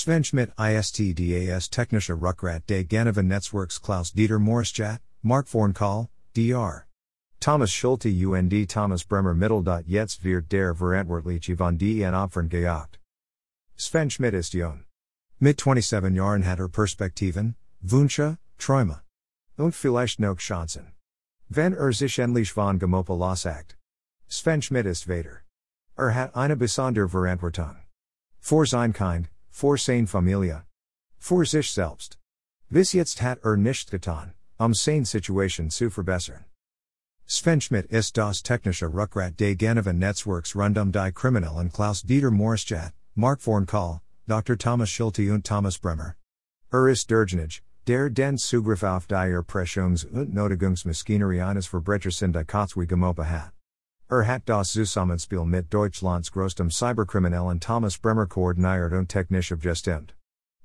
Sven Schmidt ISTDAS Technische Ruckrat der Gomopa Netzwerks Klaus Dieter Maurischat, Mark Vornkahl, Dr. Thomas Schulte UND Thomas Bremer Mittel. Jetzt wird der Verantwortliche von den Opfern gejagt. Sven Schmidt ist jung. Mit 27 Jahren hat er Perspektiven, Wünsche, Träume. Und vielleicht noch Chancen. Wenn er sich endlich von Gomopa lossagt. Sven Schmidt ist Vater. Er hat eine besondere Verantwortung. Für sein Kind, für seine Familie. Für sich selbst. Bis jetzt hat er nicht getan, um seine Situation zu verbessern. Sven Schmidt ist das technische Rückgrat des Gomopa Netzwerks rund um die Kriminellen Klaus Dieter Maurischat, Mark Vornkahl, Dr. Thomas Schulte und Thomas Bremer. Er ist derjenige, der den Zugriff auf die Erpressungs- und Notagungsmaschinerie eines Verbrechersyndikats wie Gomopa hat. Er hat das Zusammenspiel mit Deutschlands größtem Cyberkriminellen Thomas Bremer koordiniert und technisch abgestimmt.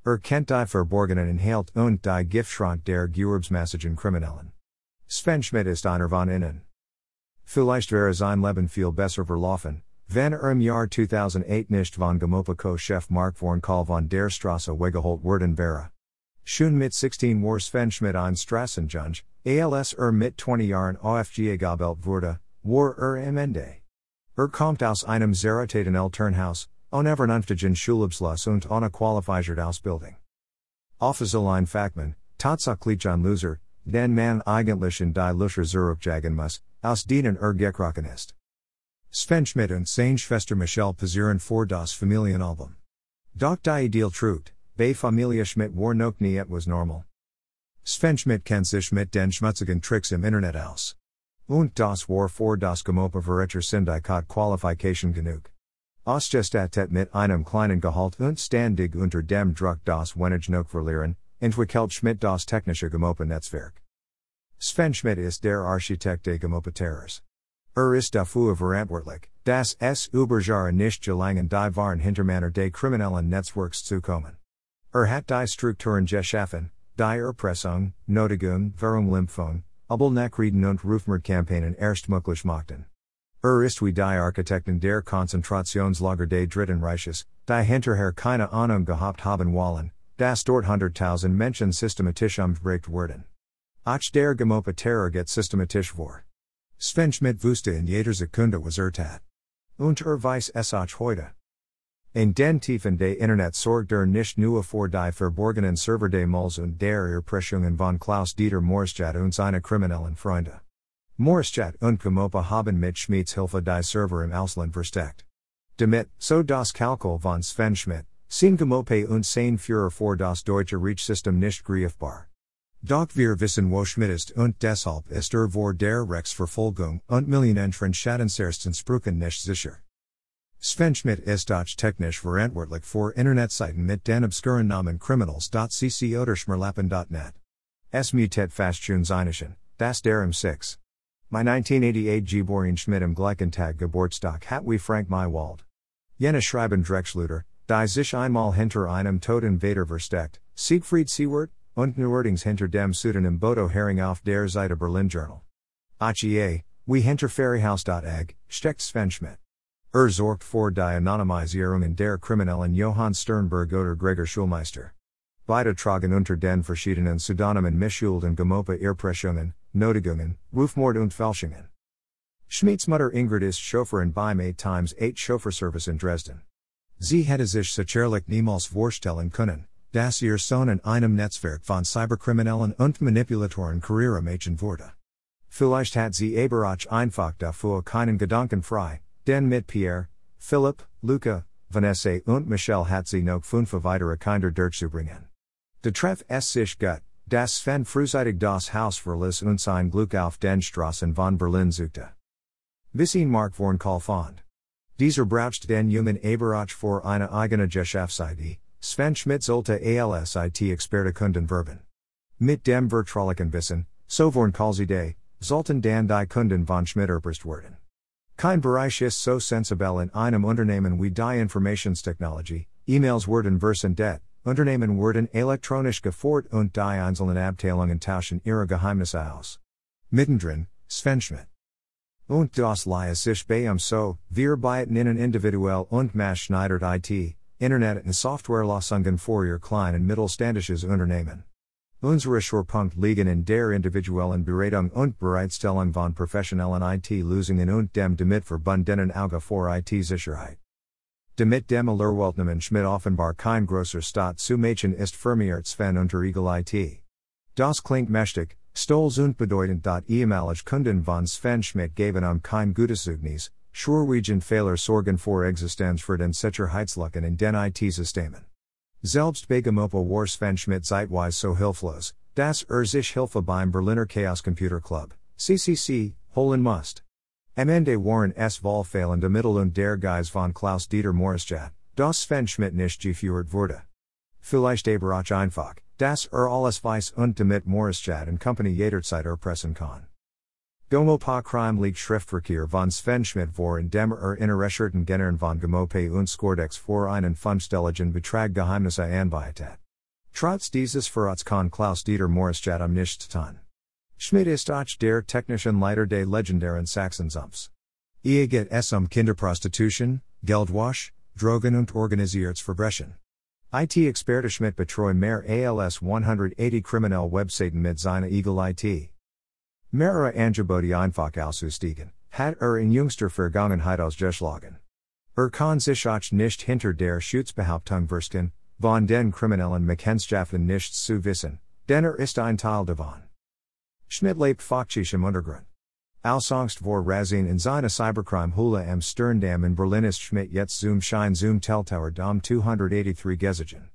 Er kennt die Verborgenen Inhalt und die Giftschrank der Gewerbsmäßigen Kriminellen. Sven Schmidt ist einer von innen. Vielleicht wäre sein Leben viel besser verlaufen, wenn er im Jahr 2008 nicht von Gomopa Co-Chef Mark Vornkahl von der Straße weggeholt worden wäre. Schon mit 16 war Sven Schmidt ein Strassenjunge, als er mit 20 Jahren OFGA gabelt wurde, war er im Ende. Er kommt aus einem Zerataten Elternhaus, vernünftigen Schulabschluss und ohne qualifizierte Ausbildung. Offiziell Fachmann, tatsächlich ein Loser, den man eigentlich in die Luscher zurückjagen muss, aus denen er gekrochen ist. Sven Schmidt und seine Schwester Michelle posieren vor das Familienalbum. Doch die Ideal trugt, bei Familie Schmidt war noch nie etwas normal. Sven Schmidt kennt sich mit den schmutzigen Tricks im Internet aus. Und das war vor das Gomopa Verecher Syndikat Qualifikation genug. Ausgestat mit einem kleinen Gehalt und standig unter dem Druck das wenig noch verlieren, entwickelt Schmidt das technische Gomopa Netzwerk. Sven Schmidt ist der Architekt des Gomopa Terrors. Er ist dafür verantwortlich, das S Überjahre nicht gelangen die Waren Hintermanner des kriminellen Netzwerks zu kommen. Er hat die Strukturen geschaffen, die Erpressung, Notigung, Verunglimpfung, Abelnachrieden und Rufmordkampagnen erstmöglich machten. Er ist wie die Architekten der Konzentrationslager des Dritten Reiches, die hinterher keine Ahnung gehabt haben wollen, das dort hunderttausend Menschen systematisch umgebracht der Gomopa Terror get systematisch vor. Sven Schmidt wusste in jeder Sekunde was er tat. Und er weiß es auch heute. In den Tiefen des Internet sorgt er nicht nur für die verborgenen Server des Malls und der Erpressungen von Klaus Dieter Maurischat und seine kriminellen Freunde. Maurischat und Gomopa haben mit Schmidts Hilfe die Server im Ausland versteckt. Damit, so das Kalkül von Sven Schmidt, sind Gomopa und sein Führer für das deutsche Reachsystem nicht greifbar. Doch wir wissen wo Schmidt ist und deshalb ist er vor der Rechtsverfolgung und Millionenren Schadensersten Spruchen nicht sicher. Sven Schmidt ist auch technisch verantwortlich für Internetseiten mit den obskuren Namen criminals.cc oder schmerlappen.net. Es mutet fast einischen, das der um im 6. My 1988 Geboren Schmidt im gleichen Tag Geburtstag hat wie Frank Maywald. Jene schreiben Drexluder, die sich einmal hinter einem Toten Vater versteckt, Siegfried Siewert, und neuerdings hinter dem Pseudonym Bodo Herring auf der Seite Berlin Journal. HEA, wie hinter Ferryhaus.ag, steckt Sven Schmidt. Er sorgt für die Anonymisierungen der Kriminellen Johann Sternberg oder Gregor Schulmeister. Beide tragen unter den verschiedenen Pseudonymen Mischuld und Gemopa Erpressungen, Notigungen, Rufmord und Fälschungen. Schmidts Mutter Ingrid ist Chauffeurin beim 8 times 8 Chauffeurservice in Dresden. Sie hätte sich sicherlich niemals vorstellen können, dass ihr Sohn in einem Netzwerk von Cyberkriminellen und Manipulatoren Karriere machen wurde. Vielleicht hat sie aber auch einfach dafür keinen Gedanken frei, denn mit Pierre, Philipp, Luca, Vanessa und Michelle hat sie noch fünf weitere Kinder durchzubringen. De Treff es sich gut, das Sven frühzeitig das Haus verließ und sein Glück auf den Straßen von Berlin suchte. Bis ihn Mark Vornkahl fand. Dieser braucht den Jungen aber auch für eine eigene Geschäftsidee, Sven Schmidt sollte ALSIT Experte Kunden verben. Mit dem vertraulichen Wissen, so Vornkahlsidee, sollten dan die Kunden von Schmidt erpresst werden. Kein Bereich ist so sensibel in einem Unternehmen wie die Informationstechnologie, E-Mails werden versend Unternehmen werden elektronisch gefort und die einzelnen Abteilungen tauschen ihre Geheimnisse aus. Mittendrin, Sven Schmidt. Und das Leih sich bei um so, wir beiten innen individuell und maßschneidert IT, Internet und Softwarelösungen für ihr klein und mittelständisches Unternehmen. Unsere Schwerpunkt liegen in der individuellen Beratung und Bereitstellung von professionellen IT-Lösungen und dem damit verbundenen Auge vor IT-Sicherheit. Damit dem Allerweltnamen Schmidt offenbar kein großer Staat zu machen ist firmiert Sven unter Eagle IT. Das klingt mächtig, stolz und bedeutend. Ehemalige Kunden von Sven Schmidt geben um kein gutes Zeugnis, Schwerwiegend Fehler sorgen vor Existenz für den Sicherheitslücken in den IT-Systemen. Selbst Begemopa war Schmidt zeitweise so hilflos, dass er Hilfe beim Berliner Chaos Computer Club, CCC, holen musst. Am Ende waren es Wahlfehlende Mittel und der Geist von Klaus Dieter Maurischat, das Schmidt nicht geführt wurde. Vielleicht aber auch einfach, dass er alles weiß und damit Maurischat und Company jederzeit erpressen kann. Gomopa crime liegt Schriftverkehr von Sven Schmidt vor in dem er Interesserten Genern von Gemope und Skordex vor einen Fundstelligen Betrag Geheimnisse anbietet. Trotz dieses Verrats kann Klaus Dieter Maurischat am nichts. Schmidt ist auch der technischen Leiter des legendären Sachsensumpfs. Geht es um Kinderprostitution, Geldwasch, Drogen und organisiertes Verbrechen. IT-Experte Schmidt betreut mehr als 180 kriminelle Webseiten mit seiner Eagle IT. Mehrere Angebote einfach auszustiegen, hat er in jüngster Vergangenheit ausgeschlagen. Er kann sich auch nicht hinter der Schutzbehauptung verstecken, von den kriminellen Machenschaften nichts zu wissen, denn er ist ein Teil davon. Schmidt lebt im Untergrund. Angst vor Razin in seine Cybercrime Hula am Sterndamm in Berlin ist Schmidt jetzt zum Schein zum Teltower Damm 283 Gesigen.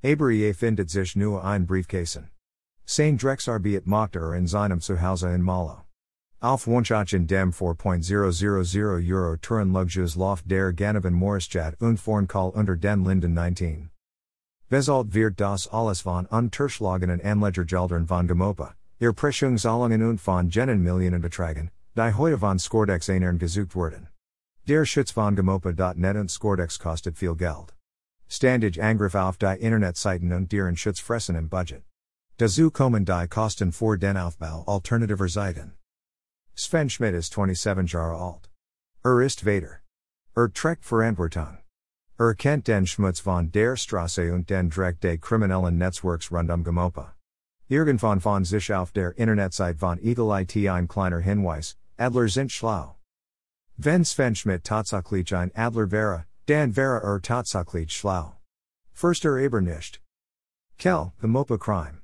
Aber er findet sich nur ein Briefkäsen. Sein Drexarbiet macht er in seinem Zuhause in Malo. Auf Wunschach in dem 4.000 Euro Turen Luxus Loft der Ganoven Maurischat und Vornkahl unter den Linden 19. Wesalt wird das alles von unterschlagenen Anlegergeldern von Gomopa, ihr Pressungszahlungen und von Jenen Millionen Betragen, die heute von Skordex einern gesucht wurden. Der Schutz von Gomopa.net und Skordex kostet viel Geld. Standig Angriff auf die Internetseiten und deren Schutz fressen im Budget. Dazu kommen die Kosten für den Aufbau alternativer Seiten. Sven Schmidt ist 27 Jahre alt. Er ist Vater. Er trägt Verantwortung. Er kennt den Schmutz von der Straße und den Dreck des kriminellen Netzwerks rund um Gomopa. Irgendwann von sich auf der Internetseite von Eagle IT ein kleiner Hinweis, Adler sind schlau. Wenn Sven Schmidt tatsächlich ein Adler wäre, dann wäre er tatsächlich schlau. Aber nicht. Kell, Gomopa Crime.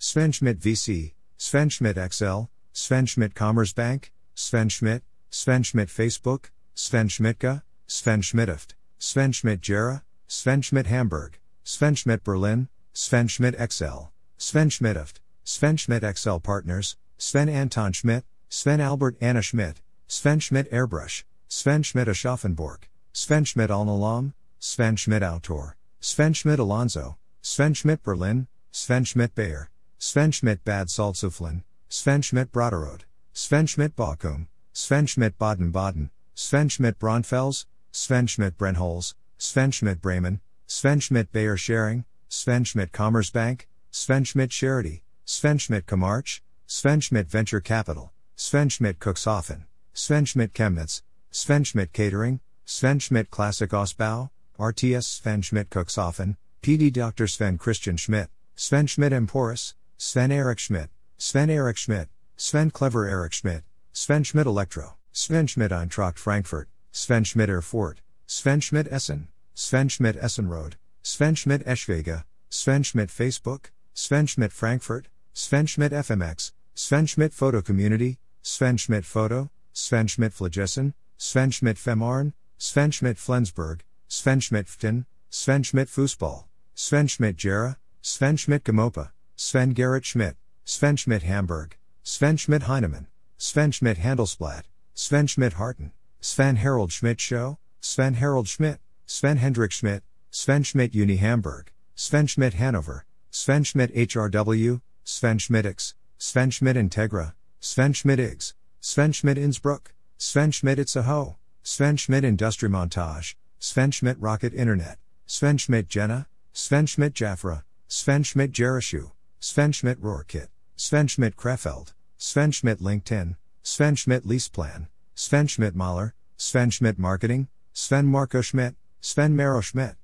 Sven Schmidt VC, Sven Schmidt XL, Sven Schmidt Commerzbank, Sven Schmidt, Sven Schmidt Facebook, Sven Schmidtka, Sven Schmidtift, Sven Schmidt Gera, Sven Schmidt Hamburg, Sven Schmidt Berlin, Sven Schmidt XL, Sven Schmidtift, Sven Schmidt XL Partners, Sven Anton Schmidt, Sven Albert Anna Schmidt, Sven Schmidt Airbrush, Sven Schmidt Aschaffenburg, Sven Schmidt Alnalam, Sven Schmidt Autor, Sven Schmidt Alonso, Sven Schmidt Berlin, Sven Schmidt Bayer, Sven Schmidt Bad Salzuflen, Sven Schmidt Braderode, Sven Schmidt Bochum, Sven Schmidt Baden Baden, Sven Schmidt Braunfels, Sven Schmidt Brennholz, Sven Schmidt Bremen, Sven Schmidt Bayer Sharing, Sven Schmidt Commerzbank, Sven Schmidt Charity, Sven Schmidt Commarch, Sven Schmidt Venture Capital, Sven Schmidt Cuxhaven, Sven Schmidt Chemnitz, Sven Schmidt Catering, Sven Schmidt Classic Ausbau, RTS Sven Schmidt Cuxhaven, PD Dr. Sven Christian Schmidt, Sven Schmidt Emporis, Sven Eric Schmidt, Sven Eric Schmidt, Sven Clever Eric Schmidt, Sven Schmidt Electro, Sven Schmidt Eintracht Frankfurt, Sven Schmidt Erfurt, Sven Schmidt Essen, Sven Schmidt Essenrode, Sven Schmidt Eschwege, Sven Schmidt Facebook, Sven Schmidt Frankfurt, Sven Schmidt FMX, Sven Schmidt Photo Community, Sven Schmidt Photo, Sven Schmidt Flagessen, Sven Schmidt Fehmarn, Sven Schmidt Flensburg, Sven Schmidt Ftin, Sven Schmidt Fußball, Sven Schmidt Gera, Sven Schmidt Gomopa, Sven Gerrit Schmidt, Sven Schmidt Hamburg, Sven Schmidt Heinemann, Sven Schmidt Handelsblatt, Sven Schmidt Harten, Sven Harold Schmidt Show, Sven Harold Schmidt, Sven Hendrik Schmidt, Sven Schmidt Uni Hamburg, Sven Schmidt Hanover, Sven Schmidt HRW, Sven Schmidtix, Sven Schmidt Integra, Sven Schmidt Iggs, Sven Schmidt Innsbruck, Sven Schmidt Itzehoe, Sven Schmidt Industriemontage, Sven Schmidt Rocket Internet, Sven Schmidt Jena, Sven Schmidt Jaffra, Sven Schmidt Jerishu, Sven Schmidt Rohrkit, Sven Schmidt Krefeld, Sven Schmidt LinkedIn, Sven Schmidt Leaseplan, Sven Schmidt Mahler, Sven Schmidt Marketing, Sven Marco Schmidt, Sven Maro Schmidt.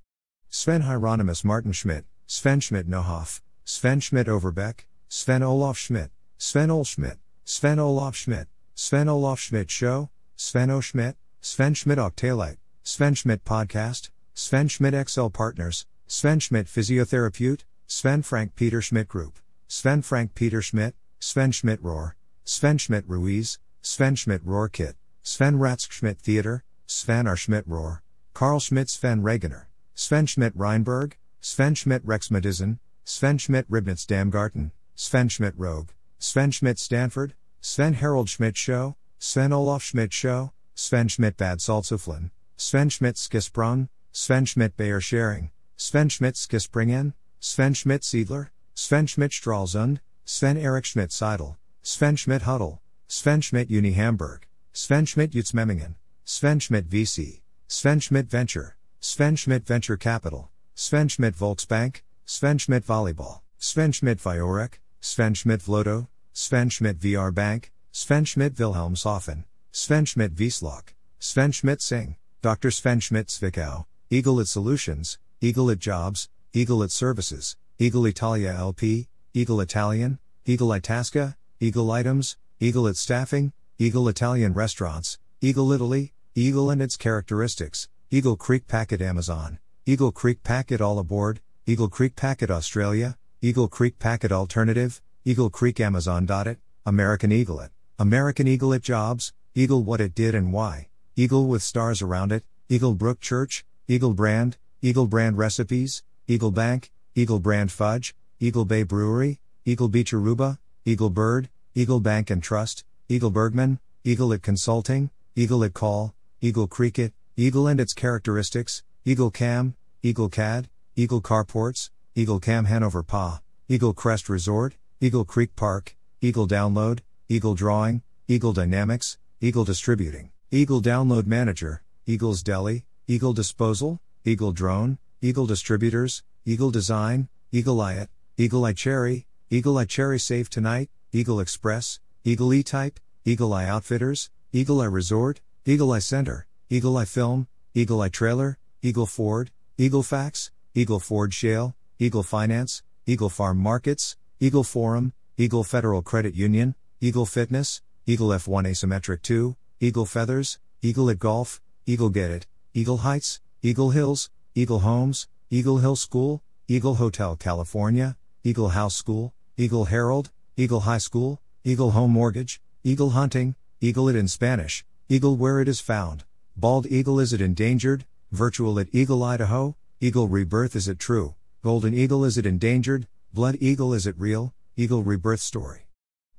Sven Hieronymus Martin Schmidt, Sven Schmidt Nohoff, Sven Schmidt Overbeck, Sven Olaf Schmidt, Sven Ol Schmidt, Sven Olaf Schmidt, Sven Olaf Schmidt Show, Sven O Schmidt, Sven Schmidt Octalite, Sven Schmidt Podcast, Sven Schmidt XL Partners, Sven Schmidt Physiotherapeut, Sven Frank Peter Schmidt Group, Sven Frank Peter Schmidt, Sven Schmidt Rohr, Sven Schmidt Ruiz, Sven Schmidt Rohr Kit, Sven Ratsk Schmidt Theater, Sven R. Schmidt Rohr, Carl Schmidt Sven Regener, Sven Schmidt Reinberg, Sven Schmidt Rex Madison, Sven Schmidt Ribnitz Damgarten, Sven Schmidt Rogue, Sven Schmidt Stanford, Sven Harold Schmidt Show, Sven Olaf Schmidt Show, Sven Schmidt Bad Salzuflen, Sven Schmidt Skisbrunn, Sven Schmidt Bayer Sharing, Sven Schmidt Skispringen, Sven Schmidt Siedler, Sven Schmidt Stralsund, Sven Eric Schmidt Seidel, Sven Schmidt Huddle, Sven Schmidt Uni Hamburg, Sven Schmidt Utzmemmingen, Sven Schmidt VC, Sven Schmidt Venture, Sven Schmidt Venture Capital, Sven Schmidt Volksbank, Sven Schmidt Volleyball, Sven Schmidt Viorek, Sven Schmidt Vlotho, Sven Schmidt VR Bank, Sven Schmidt Wilhelmshaven, Sven Schmidt Wiesloch, Sven Schmidt Singh, Dr. Sven Schmidt Zwickau, Eaglet Solutions, Eaglet Jobs, Eaglet Services, Eagle Italia LP, Eagle Italian, Eagle Itasca, Eagle Items, Eaglet Staffing, Eagle Italian Restaurants, Eagle Italy, Eagle and its characteristics, Eagle Creek Packet Amazon, Eagle Creek Packet All Aboard, Eagle Creek Packet Australia, Eagle Creek Packet Alternative, Eagle Creek Amazon. It, American Eaglet, American Eaglet Jobs, Eagle What It Did and Why, Eagle with Stars Around It, Eagle Brook Church, Eagle Brand, Eagle Brand Recipes, Eagle Bank, Eagle Brand Fudge, Eagle Bay Brewery, Eagle Beach Aruba, Eagle Bird, Eagle Bank and Trust, Eagle Bergman, Eagle It Consulting, Eagle It Call, Eagle Cricket, Eagle and its characteristics, Eagle Cam, Eagle CAD, Eagle Carports, Eagle Cam Hanover Pa, Eagle Crest Resort, Eagle Creek Park, Eagle Download, Eagle Drawing, Eagle Dynamics, Eagle Distributing, Eagle Download Manager, Eagles Deli, Eagle Disposal, Eagle Drone, Eagle Distributors, Eagle Design, Eagle Eye Eagle Eye Cherry, Eagle Eye Cherry Save Tonight, Eagle Express, Eagle E Type, Eagle Eye Outfitters, Eagle Eye Resort, Eagle Eye Center, Eagle Eye Film, Eagle Eye Trailer, Eagle Ford, Eagle Fax, Eagle Ford Shale, Eagle Finance, Eagle Farm Markets, Eagle Forum, Eagle Federal Credit Union, Eagle Fitness, Eagle F1 Asymmetric 2, Eagle Feathers, Eagle at Golf, Eagle Get It, Eagle Heights, Eagle Hills, Eagle Homes, Eagle Hill School, Eagle Hotel California, Eagle House School, Eagle Herald, Eagle High School, Eagle Home Mortgage, Eagle Hunting, Eagle It in Spanish, Eagle Where It Is Found, Bald Eagle Is It Endangered, Virtual at Eagle Idaho, Eagle Rebirth Is It True, Golden Eagle Is It Endangered, Blood Eagle Is It Real, Eagle Rebirth Story.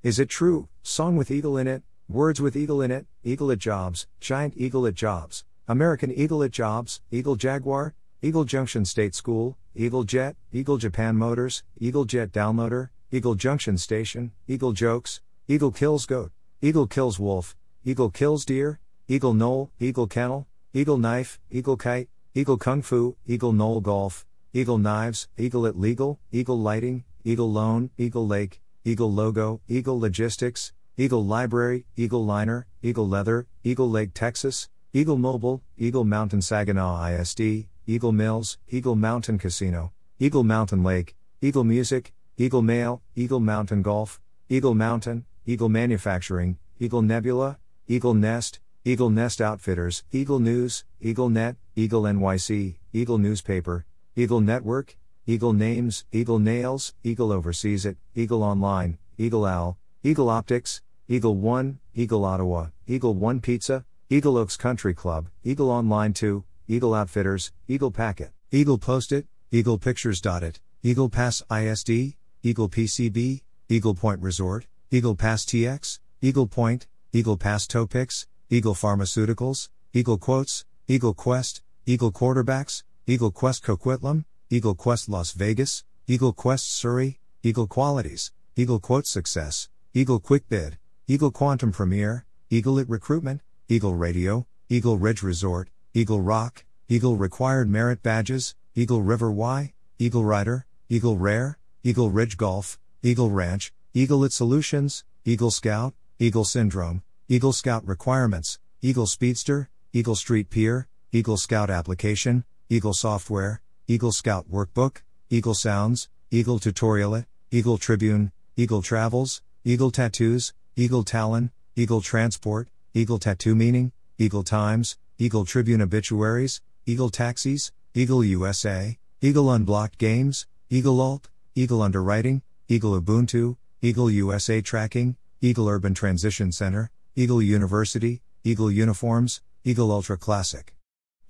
Is It True, Song with Eagle in It, Words with Eagle in It, Eagle at Jobs, Giant Eagle at Jobs, American Eagle at Jobs, Eagle Jaguar, Eagle Junction State School, Eagle Jet, Eagle Japan Motors, Eagle Jet Downloader, Eagle Junction Station, Eagle Jokes, Eagle Kills Goat, Eagle Kills Wolf, Eagle Kills Deer, Eagle Knoll, Eagle Kennel, Eagle Knife, Eagle Kite, Eagle Kung Fu, Eagle Knoll Golf, Eagle Knives, Eagle at Legal, Eagle Lighting, Eagle Loan, Eagle Lake, Eagle Logo, Eagle Logistics, Eagle Library, Eagle Liner, Eagle Leather, Eagle Lake Texas, Eagle Mobile, Eagle Mountain Saginaw ISD, Eagle Mills, Eagle Mountain Casino, Eagle Mountain Lake, Eagle Music, Eagle Mail, Eagle Mountain Golf, Eagle Mountain, Eagle Manufacturing, Eagle Nebula, Eagle Nest, Eagle Nest Outfitters, Eagle News, Eagle Net, Eagle NYC, Eagle Newspaper, Eagle Network, Eagle Names, Eagle Nails, Eagle Overseas It, Eagle Online, Eagle Owl, Eagle Optics, Eagle One, Eagle Ottawa, Eagle One Pizza, Eagle Oaks Country Club, Eagle Online 2, Eagle Outfitters, Eagle Packet, Eagle Post It, Eagle Pictures. dot It, Eagle Pass ISD, Eagle PCB, Eagle Point Resort, Eagle Pass TX, Eagle Point, Eagle Pass Topix, Eagle Pharmaceuticals, Eagle Quotes, Eagle Quest, Eagle Quarterbacks, Eagle Quest Coquitlam, Eagle Quest Las Vegas, Eagle Quest Surrey, Eagle Qualities, Eagle Quote Success, Eagle Quick Bid, Eagle Quantum Premier, Eagle It Recruitment, Eagle Radio, Eagle Ridge Resort, Eagle Rock, Eagle Required Merit Badges, Eagle River Y, Eagle Rider, Eagle Rare, Eagle Ridge Golf, Eagle Ranch, Eagle It Solutions, Eagle Scout, Eagle Syndrome, Eagle Scout Requirements, Eagle Speedster, Eagle Street Pier, Eagle Scout Application, Eagle Software, Eagle Scout Workbook, Eagle Sounds, Eagle Tutorial, Eagle Tribune, Eagle Travels, Eagle Tattoos, Eagle Talon, Eagle Transport, Eagle Tattoo Meaning, Eagle Times, Eagle Tribune Obituaries, Eagle Taxis, Eagle USA, Eagle Unblocked Games, Eagle Alt, Eagle Underwriting, Eagle Ubuntu, Eagle USA Tracking, Eagle Urban Transition Center, Eagle University, Eagle Uniforms, Eagle Ultra Classic.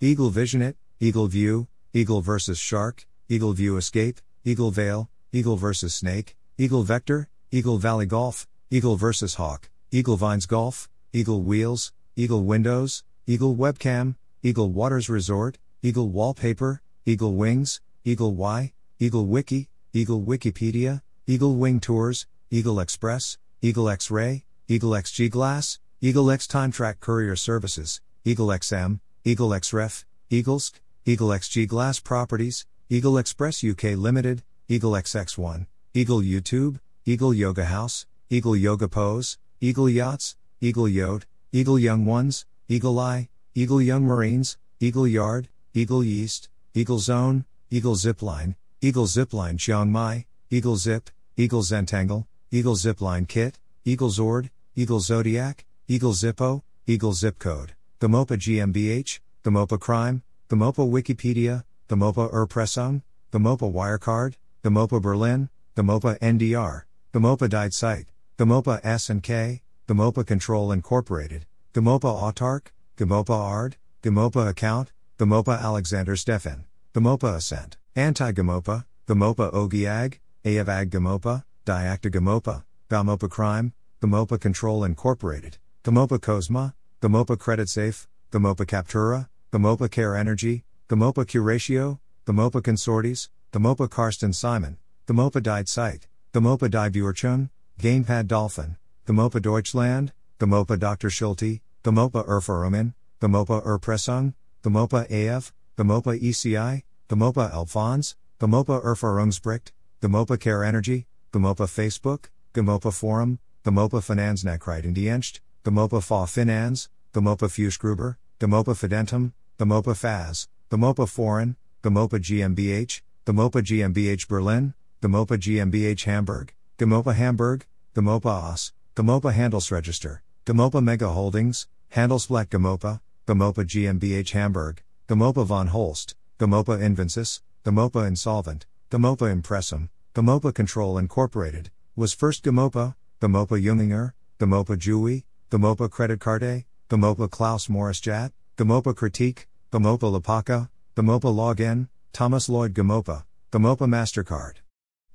Eagle Visionit, Eagle View, Eagle vs. Shark, Eagle View Escape, Eagle Veil, Eagle vs. Snake, Eagle Vector, Eagle Valley Golf, Eagle vs. Hawk, Eagle Vines Golf, Eagle Wheels, Eagle Windows, Eagle Webcam, Eagle Waters Resort, Eagle Wallpaper, Eagle Wings, Eagle Y, Eagle Wiki, Eagle Wikipedia, Eagle Wing Tours, Eagle Express, Eagle X Ray, Eagle XG Glass, Eagle X Time Track Courier Services, Eagle XM, Eagle XREF, Eagles, Eagle XG Glass Properties, Eagle Express UK Limited, Eagle XX1, Eagle YouTube, Eagle Yoga House, Eagle Yoga Pose, Eagle Yachts, Eagle Yacht, Eagle Young Ones, Eagle Eye, Eagle Young Marines, Eagle Yard, Eagle Yeast, Eagle Zone, Eagle Zipline, Eagle Zipline Chiang Mai, Eagle Zip, Eagle Zentangle, Eagle Zipline Kit, Eagle Zord, Eagle Zodiac, Eagle Zippo, Eagle Zip Code, Gomopa GmbH, Gomopa Crime, Gomopa Wikipedia, Gomopa Erpressung, Gomopa Wirecard, Gomopa Berlin, Gomopa NDR, Gomopa Died Site, Gomopa S&K, Gomopa Control Incorporated, Gomopa Autark, Gomopa ARD, Gomopa Account, Gomopa Alexander Stefan, Gomopa Ascent, Anti Gomopa, Gomopa Ogiag, Ayavag Gomopa, Diacta Gomopa, Gomopa Crime, Gomopa Control Incorporated, Gomopa Cosma, Gomopa Credit Safe, Gomopa Captura, Gomopa Care Energy, Gomopa Curatio, Gomopa Consortes, Gomopa Karsten Simon, Gomopa Died Site, Gomopa Die Buurchung, Gamepad Dolphin, Gomopa Deutschland, Gomopa Dr. Schulte, Gomopa Erfahrungen, Gomopa Erpressung, Gomopa AF, Gomopa ECI, Gomopa Alphons, Gomopa Erfahrungsbericht, Gomopa Care Energy, Gomopa Facebook, Gomopa Forum, Gomopa Finanznachrichtendienst, Gomopa Fa Finans, Gomopa Fußgruber, Gomopa Fidentum, Gomopa Faz, Gomopa Foreign, Gomopa GmbH, Gomopa GmbH Berlin, Gomopa GmbH Hamburg, Gomopa Hamburg, Gomopa AS, Gomopa Handelsregister, Gomopa Mega Holdings, Handelsblatt Gomopa, Gomopa GmbH Hamburg, Gomopa von Holst, Gomopa Invensis, Gomopa Insolvent, Gomopa Impressum, Gomopa Control Incorporated, was first Gomopa, Gomopa Junginger, Gomopa Jui, Gomopa Credit Carte, Gomopa Klaus Maurischat, Gomopa Critique, Gomopa Lapaka, Gomopa Login, Thomas Lloyd Gomopa, Gomopa MasterCard.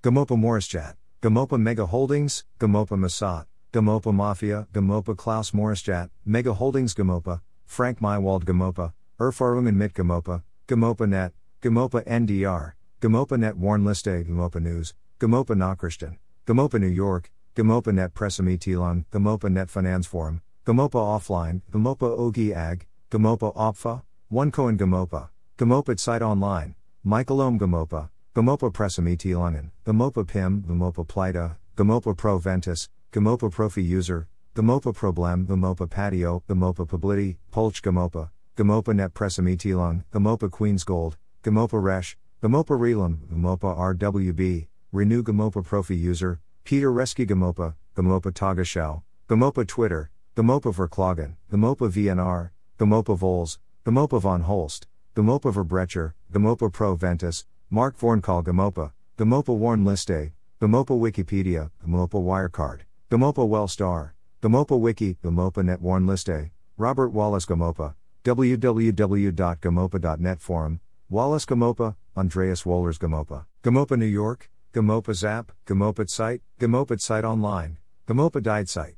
Gomopa Maurischat, Gomopa Mega Holdings, Gomopa Masat, Gomopa Mafia, Gomopa Klaus Maurischat, Mega Holdings Gomopa, Frank Maywald Gomopa, Erfahrungen mit Gomopa, Gomopa Net, Gomopa NDR, Gomopa Net Warnliste, Gomopa News, Gomopa Nachrichten, Gomopa New York, Gomopa Net Pressemitteilung, Gomopa Net Finanzforum, Gomopa Offline, Gomopa Ogi Ag, Gomopa Opfa, OneCoin Gomopa, Gomopa Site Online, Michael Ohm Gomopa, Gomopa Pressemitteilungen, Gomopa PIM, Gomopa Plita, Gomopa Pro Ventus, Gomopa Profi User, Gomopa Problem, Gomopa Patio, Gomopa Publity, Polch Gomopa, Gomopa Net Pressemitteilung, Gomopa Queen's Gold, Gomopa Resh, Gomopa Relum, Gomopa RWB, Renew Gomopa Profi User, Peter Reski Gomopa, Gomopa Tagesschau, Gomopa Twitter, Gomopa Verklagen, Gomopa VNR, Gomopa Vols, Gomopa von Holst, Gomopa Verbrecher, Gomopa Pro Ventus, Mark Vornkahl Gomopa, Gomopa Warn Liste, Gomopa Wikipedia, Gomopa Wirecard, Gomopa Wellstar, Gomopa Wiki, Gomopa Net Warn Liste, Robert Wallace Gomopa, www.gomopa.net Forum, Wallace Gomopa, Andreas Wohlers Gomopa, Gomopa New York, Gomopa Zap, Gomopa Site, Gomopa Site Online, Gomopa Died Site.